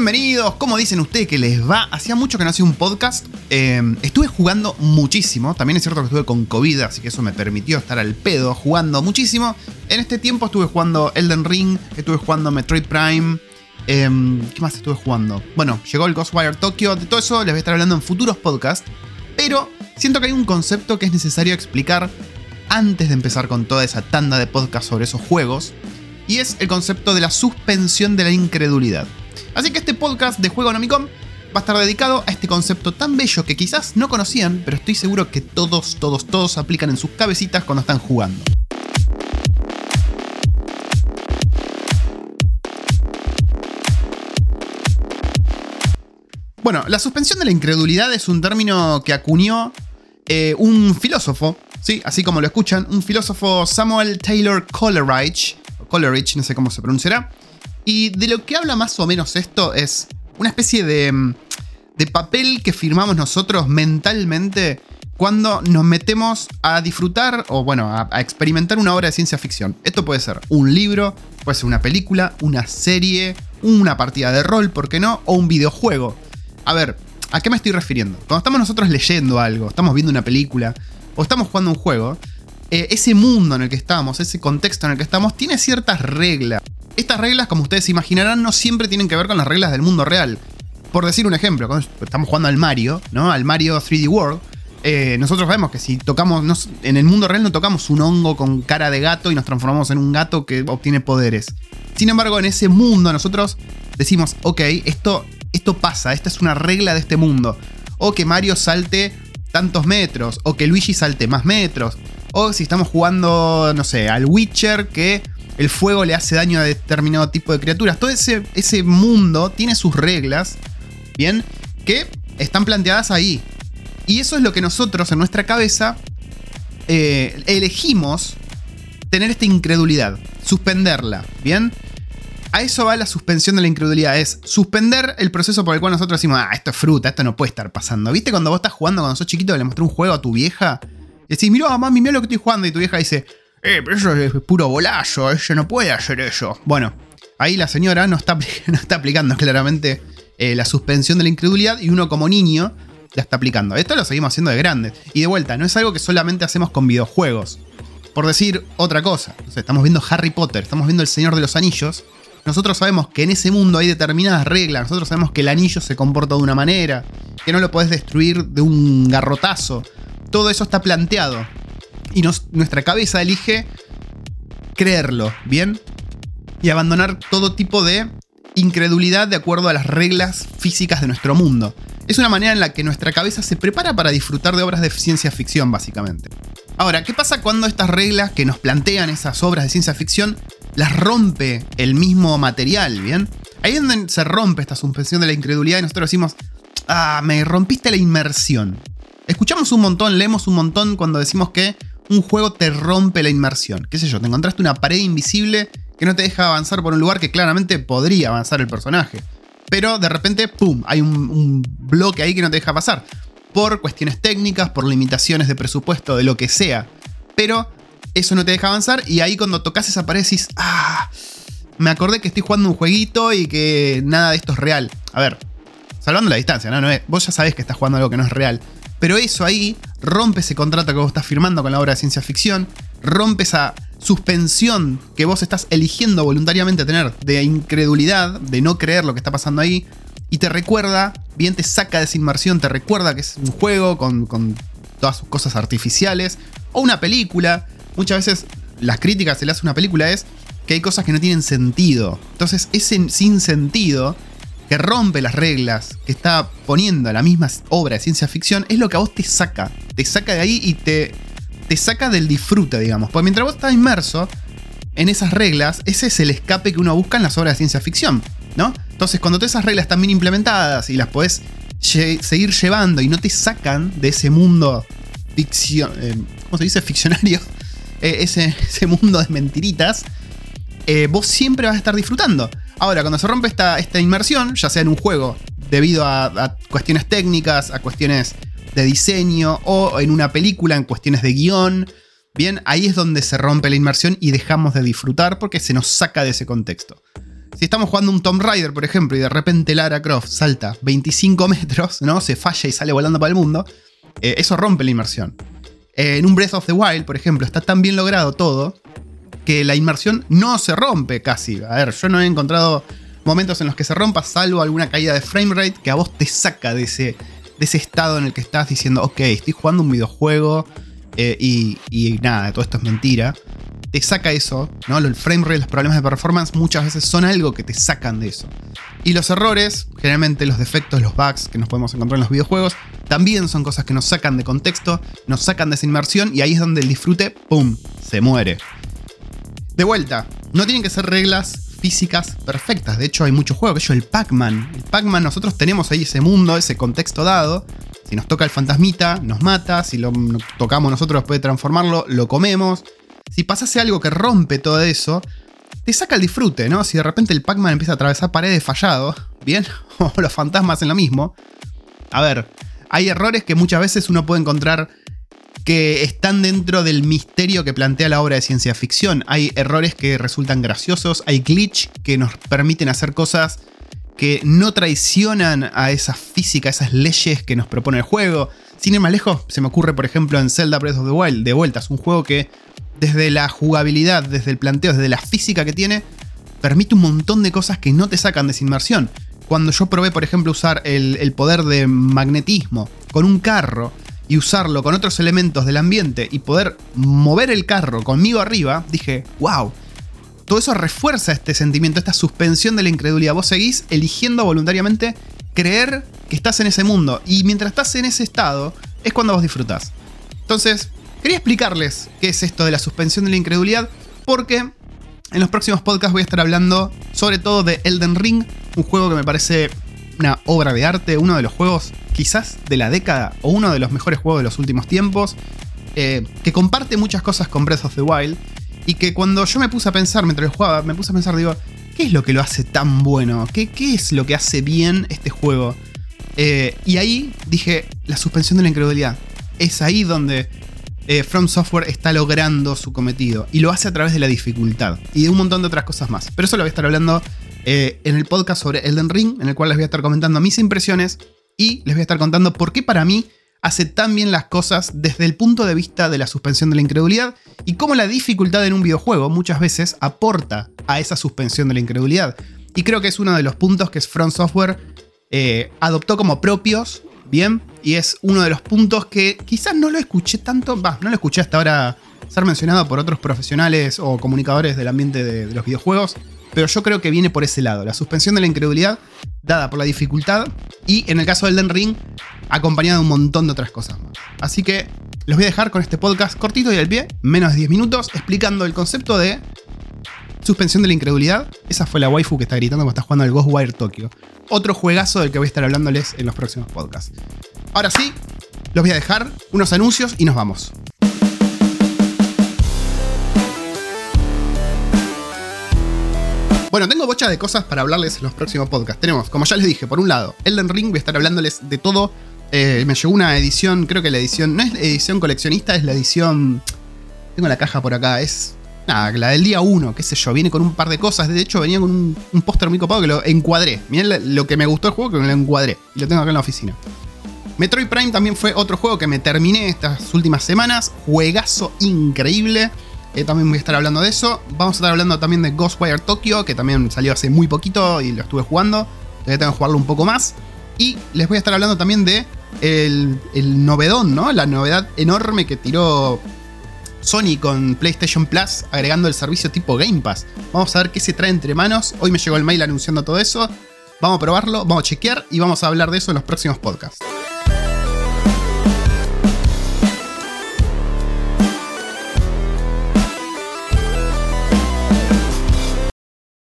Bienvenidos, ¿cómo dicen ustedes que les va? Hacía mucho que no hacía un podcast. Eh, estuve jugando muchísimo. También es cierto que estuve con COVID, así que eso me permitió estar al pedo jugando muchísimo. En este tiempo estuve jugando Elden Ring, estuve jugando Metroid Prime. eh, ¿Qué más estuve jugando? Bueno, llegó el Ghostwire Tokyo. De todo eso les voy a estar hablando en futuros podcasts. Pero siento que hay un concepto que es necesario explicar antes de empezar con toda esa tanda de podcasts sobre esos juegos. Y es el concepto de la suspensión de la incredulidad. Así que este podcast de Juego Nomicom va a estar dedicado a este concepto tan bello que quizás no conocían, pero estoy seguro que todos, todos, todos aplican en sus cabecitas cuando están jugando. Bueno, la suspensión de la incredulidad es un término que acuñó eh, un filósofo, ¿sí? así como lo escuchan, un filósofo Samuel Taylor Coleridge, Coleridge, no sé cómo se pronunciará, y de lo que habla más o menos esto es una especie de, mm, papel que firmamos nosotros mentalmente cuando nos metemos a disfrutar o bueno, a, a experimentar una obra de ciencia ficción. Esto puede ser un libro, puede ser una película, una serie, una partida de rol, ¿por qué no? O un videojuego. A ver, ¿a qué me estoy refiriendo? Cuando estamos nosotros leyendo algo, estamos viendo una película o estamos jugando un juego, eh, ese mundo en el que estamos, ese contexto en el que estamos, tiene ciertas reglas. Estas reglas, como ustedes imaginarán, no siempre tienen que ver con las reglas del mundo real. Por decir un ejemplo, estamos jugando al Mario, ¿no? Al Mario 3D World. eh, nosotros sabemos que si tocamos, en el mundo real no tocamos un hongo con cara de gato y nos transformamos en un gato que obtiene poderes. Sin embargo, en ese mundo nosotros decimos, ok, esto, esto pasa, esta es una regla de este mundo. O que Mario salte tantos metros, o que Luigi salte más metros. O si estamos jugando, no sé, al Witcher, que el fuego le hace daño a determinado tipo de criaturas. Todo ese, ese mundo tiene sus reglas, ¿bien? Que están planteadas ahí. Y eso es lo que nosotros en nuestra cabeza eh, elegimos tener esta incredulidad, suspenderla, ¿bien? A eso va la suspensión de la incredulidad, es suspender el proceso por el cual nosotros decimos, ah, esto es fruta, esto no puede estar pasando. ¿Viste cuando vos estás jugando cuando sos chiquito le mostré un juego a tu vieja? Y decís, mirá, mami, mira lo que estoy jugando. Y tu vieja dice, eh, pero eso es puro bolazo, ella no puede hacer eso. Bueno, ahí la señora no está, no está aplicando claramente eh, la suspensión de la incredulidad y uno como niño la está aplicando. Esto lo seguimos haciendo de grandes. Y de vuelta, no es algo que solamente hacemos con videojuegos. Por decir otra cosa, estamos viendo Harry Potter, estamos viendo El Señor de los Anillos. Nosotros sabemos que en ese mundo hay determinadas reglas. Nosotros sabemos que el anillo se comporta de una manera, que no lo podés destruir de un garrotazo. Todo eso está planteado. Y nuestra cabeza elige creerlo, ¿bien? Y abandonar todo tipo de incredulidad de acuerdo a las reglas físicas de nuestro mundo. Es una manera en la que nuestra cabeza se prepara para disfrutar de obras de ciencia ficción, básicamente. Ahora, ¿qué pasa cuando estas reglas que nos plantean esas obras de ciencia ficción las rompe el mismo material, ¿bien? Ahí es donde se rompe esta suspensión de la incredulidad y nosotros decimos, ah, me rompiste la inmersión. Escuchamos un montón, leemos un montón cuando decimos que un juego te rompe la inmersión. ¿Qué sé yo? Te encontraste una pared invisible que no te deja avanzar por un lugar que claramente podría avanzar el personaje. Pero de repente, ¡pum! Hay un, bloque ahí que no te deja pasar. Por cuestiones técnicas, por limitaciones de presupuesto, de lo que sea. Pero eso no te deja avanzar y ahí cuando tocas esa pared decís, ah, me acordé que estoy jugando un jueguito y que nada de esto es real. A ver, salvando la distancia, ¿no? no es, vos ya sabés que estás jugando algo que no es real. Pero eso ahí rompe ese contrato que vos estás firmando con la obra de ciencia ficción, rompe esa suspensión que vos estás eligiendo voluntariamente tener de incredulidad, de no creer lo que está pasando ahí, y te recuerda, bien te saca de esa inmersión, te recuerda que es un juego con, con todas sus cosas artificiales, o una película. Muchas veces las críticas se le hace a una película es que hay cosas que no tienen sentido. Entonces, ese sin sentido que rompe las reglas que está poniendo la misma obra de ciencia ficción es lo que a vos te saca. Te saca de ahí y te, te saca del disfrute, digamos. Porque mientras vos estás inmerso en esas reglas, ese es el escape que uno busca en las obras de ciencia ficción, ¿no? Entonces, cuando todas esas reglas están bien implementadas y las podés seguir llevando y no te sacan de ese mundo ficción, eh, ¿cómo se dice? Ficcionario, Eh, ese, ese mundo de mentiritas, eh, vos siempre vas a estar disfrutando. Ahora, cuando se rompe esta, esta inmersión, ya sea en un juego, debido a, cuestiones técnicas, a cuestiones de diseño, o en una película, en cuestiones de guion, bien, ahí es donde se rompe la inmersión y dejamos de disfrutar porque se nos saca de ese contexto. si estamos jugando un Tomb Raider, por ejemplo, y de repente Lara Croft salta 25 metros, ¿no? Se falla y sale volando para el mundo, eh, eso rompe la inmersión. Eh, en un Breath of the Wild, por ejemplo, está tan bien logrado todo que la inmersión no se rompe casi. A ver, yo no he encontrado momentos en los que se rompa, salvo alguna caída de framerate que a vos te saca de ese, de ese estado en el que estás diciendo, ok, estoy jugando un videojuego eh, y, y, nada, todo esto es mentira. Te saca eso, ¿no? El framerate, los problemas de performance muchas veces son algo que te sacan de eso. Y los errores, generalmente los defectos, los bugs que nos podemos encontrar en los videojuegos, también son cosas que nos sacan de contexto, nos sacan de esa inmersión y ahí es donde el disfrute, ¡pum!, se muere. De vuelta, no tienen que ser reglas físicas perfectas. De hecho, hay muchos juegos, que el Pac-Man. El Pac-Man, nosotros tenemos ahí ese mundo, ese contexto dado. Si nos toca el fantasmita, nos mata. Si lo tocamos nosotros después de transformarlo, lo comemos. Si pasase algo que rompe todo eso, te saca el disfrute, ¿no? Si de repente el Pac-Man empieza a atravesar paredes fallado, ¿bien? O los fantasmas en lo mismo. A ver, hay errores que muchas veces uno puede encontrar que están dentro del misterio que plantea la obra de ciencia ficción. Hay errores que resultan graciosos, hay glitch que nos permiten hacer cosas que no traicionan a esa física, a esas leyes que nos propone el juego. Sin ir más lejos, se me ocurre, por ejemplo, en Zelda Breath of the Wild, de vuelta, es un juego que desde la jugabilidad, desde el planteo, desde la física que tiene, permite un montón de cosas que no te sacan de esa inmersión. Cuando yo probé, por ejemplo, usar el, el poder de magnetismo con un carro y usarlo con otros elementos del ambiente y poder mover el carro conmigo arriba, dije, wow, todo eso refuerza este sentimiento, esta suspensión de la incredulidad. Vos seguís eligiendo voluntariamente creer que estás en ese mundo y mientras estás en ese estado es cuando vos disfrutás. Entonces, quería explicarles qué es esto de la suspensión de la incredulidad porque en los próximos podcasts voy a estar hablando sobre todo de Elden Ring, un juego que me parece una obra de arte, uno de los juegos quizás de la década o uno de los mejores juegos de los últimos tiempos, eh, que comparte muchas cosas con Breath of the Wild y que cuando yo me puse a pensar mientras jugaba, me puse a pensar, digo, ¿qué es lo que lo hace tan bueno? ¿Qué, qué es lo que hace bien este juego? Eh, y ahí dije, la suspensión de la incredulidad. Es ahí donde eh, From Software está logrando su cometido. Y lo hace a través de la dificultad. Y de un montón de otras cosas más. Pero eso lo voy a estar hablando en el podcast sobre Elden Ring, en el cual les voy a estar comentando mis impresiones y les voy a estar contando por qué para mí hace tan bien las cosas desde el punto de vista de la suspensión de la incredulidad y cómo la dificultad en un videojuego muchas veces aporta a esa suspensión de la incredulidad. Y creo que es uno de los puntos que Front Software eh, adoptó como propios, ¿bien? Y es uno de los puntos que quizás no lo escuché tanto, va, no lo escuché hasta ahora ser mencionado por otros profesionales o comunicadores del ambiente de los videojuegos, pero yo creo que viene por ese lado, la suspensión de la incredulidad dada por la dificultad y en el caso del Den Ring acompañado de un montón de otras cosas más. Así que los voy a dejar con este podcast cortito y al pie, menos de 10 minutos, explicando el concepto de suspensión de la incredulidad. Esa fue la waifu que está gritando cuando está jugando al Ghostwire Tokyo. Otro juegazo del que voy a estar hablándoles en los próximos podcasts. Ahora sí, los voy a dejar unos anuncios y nos vamos. Bueno, tengo bocha de cosas para hablarles en los próximos podcasts. Tenemos, como ya les dije, por un lado, Elden Ring, voy a estar hablándoles de todo. Eh, me llegó una edición, creo que la edición, no es la edición coleccionista, es la edición... Tengo la caja por acá, es... Nada, la del día 1, qué sé yo, viene con un par de cosas. De hecho, venía con un, póster muy copado que lo encuadré. Miren lo que me gustó el juego, que me lo encuadré. Y lo tengo acá en la oficina. Metroid Prime también fue otro juego que me terminé estas últimas semanas. Juegazo increíble. Eh, también voy a estar hablando de eso. Vamos a estar hablando también de Ghostwire Tokyo, que también salió hace muy poquito y lo estuve jugando. Todavía tengo que jugarlo un poco más. Y les voy a estar hablando también de el, novedón, ¿no? La novedad enorme que tiró Sony con PlayStation Plus, agregando el servicio tipo Game Pass. Vamos a ver qué se trae entre manos. Hoy me llegó el mail anunciando todo eso. Vamos a probarlo, vamos a chequear y vamos a hablar de eso en los próximos podcasts.